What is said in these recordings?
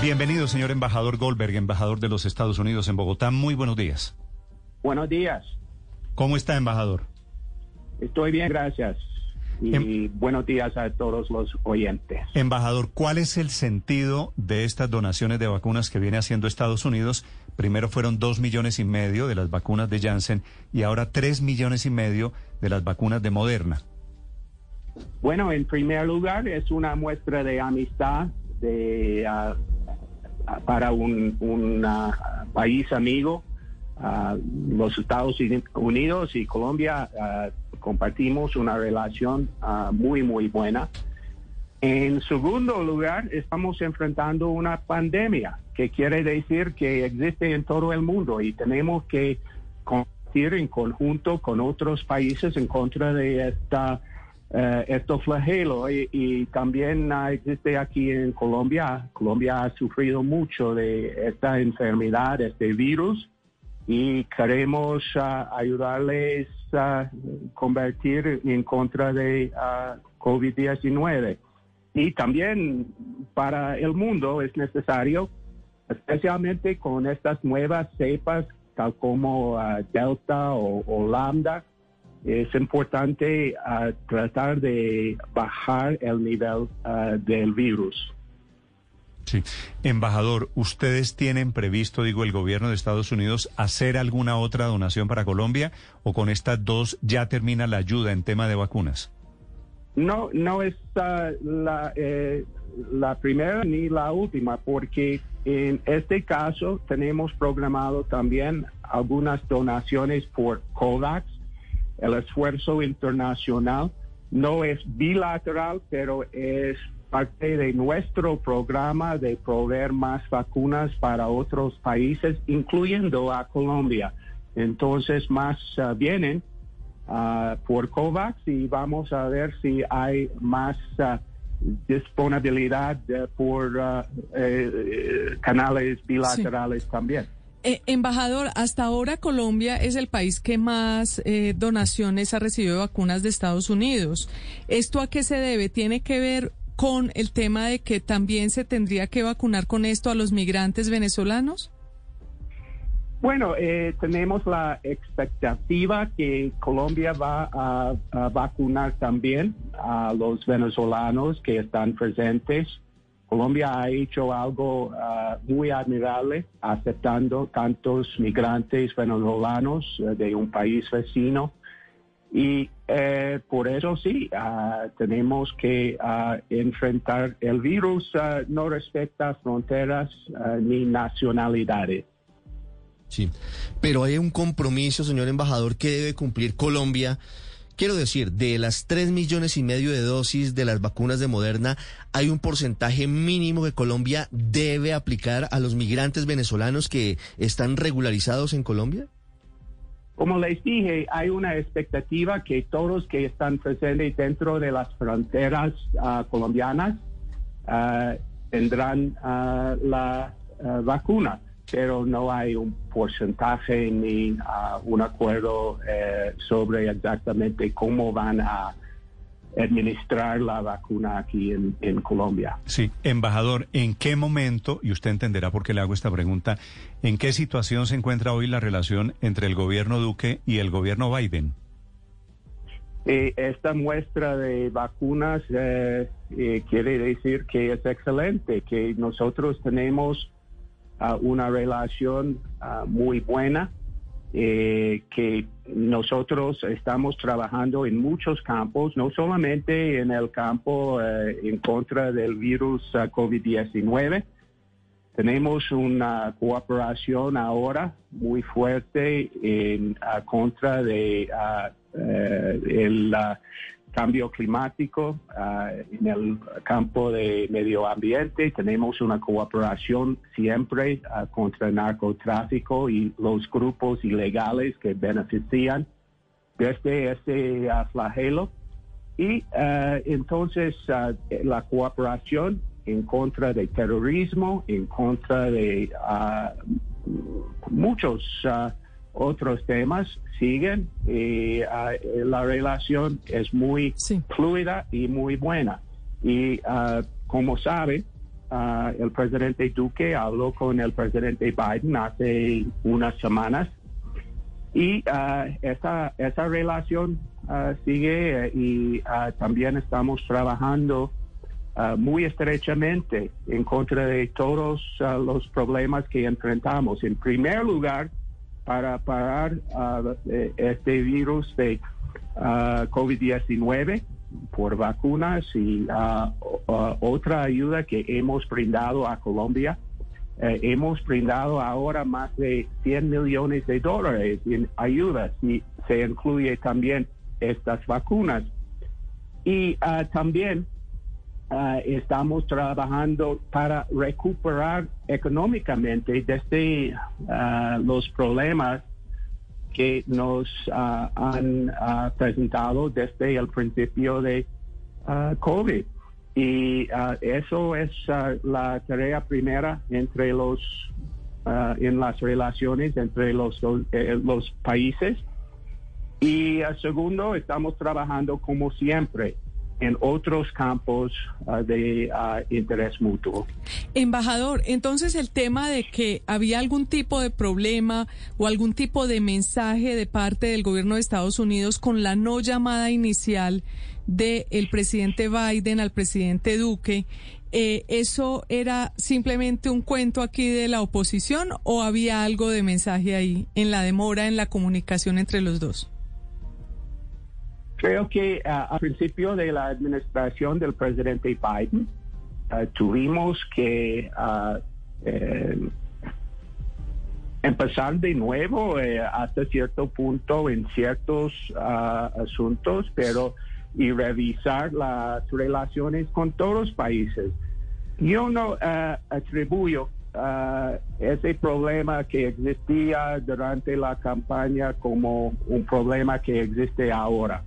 Bienvenido, señor embajador Goldberg, embajador de los Estados Unidos en Bogotá. Muy buenos días. Buenos días. ¿Cómo está, embajador? Estoy bien, gracias. Y em... buenos días a todos los oyentes. Embajador, ¿cuál es el sentido de estas donaciones de vacunas que viene haciendo Estados Unidos? Primero fueron dos millones y medio de las vacunas de Janssen y ahora tres millones y medio de las vacunas de Moderna. Bueno, en primer lugar es una muestra de amistad de, uh, para un, uh, país amigo. Uh, los Estados Unidos y Colombia compartimos una relación muy, muy buena. En segundo lugar, estamos enfrentando una pandemia, que quiere decir que existe en todo el mundo y tenemos que combatir en conjunto con otros países en contra de esta uh, estos flagelos y, y también uh, existe aquí en Colombia. Colombia ha sufrido mucho de esta enfermedad, este virus, y queremos uh, ayudarles a convertir en contra de COVID-19. Y también para el mundo es necesario, especialmente con estas nuevas cepas, tal como Delta o, o Lambda, es importante uh, tratar de bajar el nivel uh, del virus. Sí. Embajador, ¿ustedes tienen previsto, digo, el gobierno de Estados Unidos, hacer alguna otra donación para Colombia o con estas dos ya termina la ayuda en tema de vacunas? No, no es uh, la, eh, la primera ni la última, porque en este caso tenemos programado también algunas donaciones por COVAX el esfuerzo internacional no es bilateral, pero es parte de nuestro programa de proveer más vacunas para otros países, incluyendo a Colombia. Entonces, más uh, vienen uh, por COVAX y vamos a ver si hay más uh, disponibilidad por eh, canales bilaterales sí. también. Eh, embajador, hasta ahora Colombia es el país que más eh, donaciones ha recibido de vacunas de Estados Unidos. ¿Esto a qué se debe? ¿Tiene que ver con el tema de que también se tendría que vacunar con esto a los migrantes venezolanos? Bueno, eh, tenemos la expectativa que Colombia va a, a vacunar también a los venezolanos que están presentes Colombia ha hecho algo uh, muy admirable aceptando tantos migrantes venezolanos uh, de un país vecino y eh, por eso sí, uh, tenemos que enfrentar el virus, no respecta fronteras ni nacionalidades. Sí, pero hay un compromiso, señor embajador, que debe cumplir Colombia Quiero decir, de las tres millones y medio de dosis de las vacunas de Moderna, hay un porcentaje mínimo que Colombia debe aplicar a los migrantes venezolanos que están regularizados en Colombia. Como les dije, hay una expectativa que todos que están presentes dentro de las fronteras uh, colombianas uh, tendrán uh, la vacuna pero no hay un porcentaje ni uh, un acuerdo eh, sobre exactamente cómo van a administrar la vacuna aquí en, en, Colombia. Sí, embajador, ¿en qué momento, y usted entenderá por qué le hago esta pregunta, en qué situación se encuentra hoy la relación entre el gobierno Duque y el gobierno Biden? Eh, esta muestra de vacunas eh, eh quiere decir que es excelente, que nosotros tenemos una relación muy buena, eh, que nosotros estamos trabajando en muchos campos, no solamente en el campo eh, en contra del virus COVID-19. Tenemos una cooperación ahora muy fuerte en contra de eh, el cambio climático, ah, en el campo de medio ambiente. Tenemos una cooperación siempre ah, contra el narcotráfico y los grupos ilegales que benefician desde este flagelo. Y entonces la cooperación en contra de terrorismo, en contra de muchos otros temas siguen y ah, la relación es muy fluida y muy buena. Y uh, como sabe, uh, el presidente Duque habló con el presidente Biden hace unas semanas y esa, esa relación sigue y también estamos trabajando muy estrechamente en contra de todos los problemas que enfrentamos. En primer lugar, para parar uh, este virus de uh, COVID-19 por vacunas y uh, otra ayuda que hemos brindado a Colombia. Eh, hemos brindado ahora más de 100 millones de dólares en ayudas y se incluye también estas vacunas. Y también Ah, estamos trabajando para recuperar económicamente desde uh, los problemas que nos ah, han presentado desde el principio de COVID. Y eso es la tarea primera entre los en las relaciones entre los, eh, los países. Y segundo, estamos trabajando como siempre en otros campos ah, de ah, interés mutuo. Embajador, entonces el tema de que había algún tipo de problema o algún tipo de mensaje de parte del gobierno de Estados Unidos con la no llamada inicial del presidente Biden al presidente Duque, eh, ¿eso era simplemente un cuento aquí de la oposición o había algo de mensaje ahí en la demora en la comunicación entre los dos? Creo que uh, al principio de la administración del presidente Biden uh, tuvimos que uh, empezar de nuevo eh, hasta cierto punto en ciertos asuntos, pero y revisar las relaciones con todos los países. Yo no atribuyo ese problema que existía durante la campaña como un problema que existe ahora.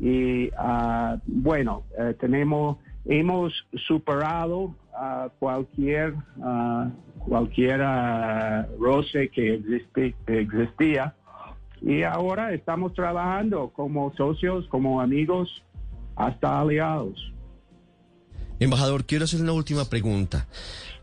Y uh, bueno, eh, tenemos, hemos superado uh, cualquier, cualquier roce que existe, existía. Y ahora estamos trabajando como socios, como amigos, hasta aliados. Embajador, quiero hacer una última pregunta.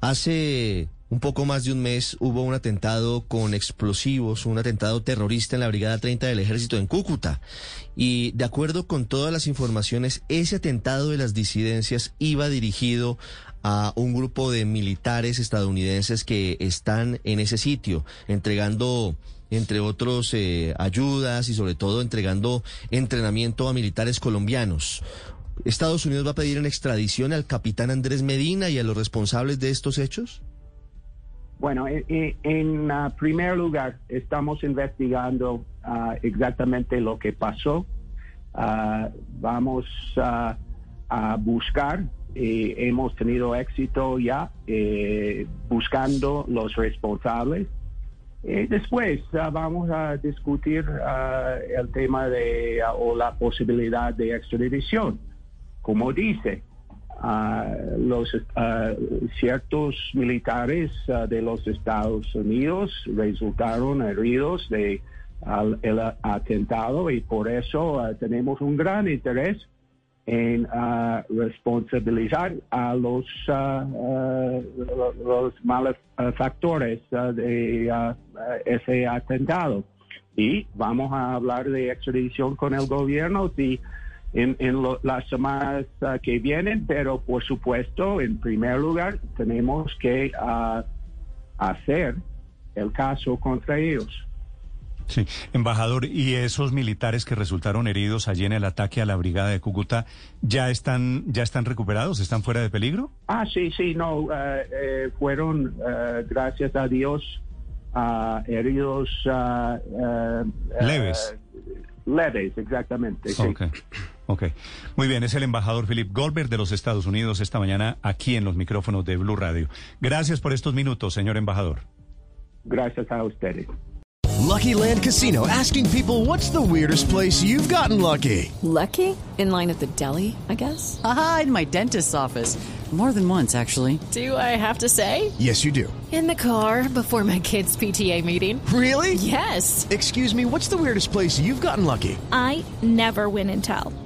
Hace un poco más de un mes hubo un atentado con explosivos, un atentado terrorista en la Brigada 30 del Ejército en Cúcuta. Y de acuerdo con todas las informaciones, ese atentado de las disidencias iba dirigido a un grupo de militares estadounidenses que están en ese sitio, entregando entre otros eh, ayudas y sobre todo entregando entrenamiento a militares colombianos. ¿Estados Unidos va a pedir en extradición al capitán Andrés Medina y a los responsables de estos hechos? Bueno, en, ah, primer lugar, estamos investigando ah, exactamente lo que pasó. Ah, vamos a buscar, y hemos tenido éxito ya eh, buscando los responsables. Eh, después vamos a discutir el tema de o la posibilidad de extradición. Como dice, los ciertos militares de los Estados Unidos. Resultaron heridos de el atentado y por eso tenemos un gran interés en responsabilizar a los los malefactores de ese atentado. Y vamos a hablar de extradición con el gobierno si en, las semanas ah, que vienen, pero por supuesto, en primer lugar, tenemos que ah, hacer el caso contra ellos. Sí, embajador, ¿y esos militares que resultaron heridos allí en el ataque a la brigada de Cúcuta ya están ya están recuperados, están fuera de peligro? Ah, sí, sí, no, eh, fueron, gracias a Dios, heridos leves. leves, exactamente. Sí. Ok. Muy bien, es el embajador Philip Goldberg de los Estados Unidos esta mañana aquí en los micrófonos de Blue Radio. Gracias por estos minutos, señor embajador. Gracias a ustedes. Lucky Land Casino asking people what's the weirdest place you've gotten lucky? Lucky? In line at the deli, I guess? Aha, in my dentist's office. More than once, actually. Do I have to say? Yes, you do. In the car before my kids' PTA meeting. Really? Yes. Excuse me, what's the weirdest place you've gotten lucky? I never win and tell.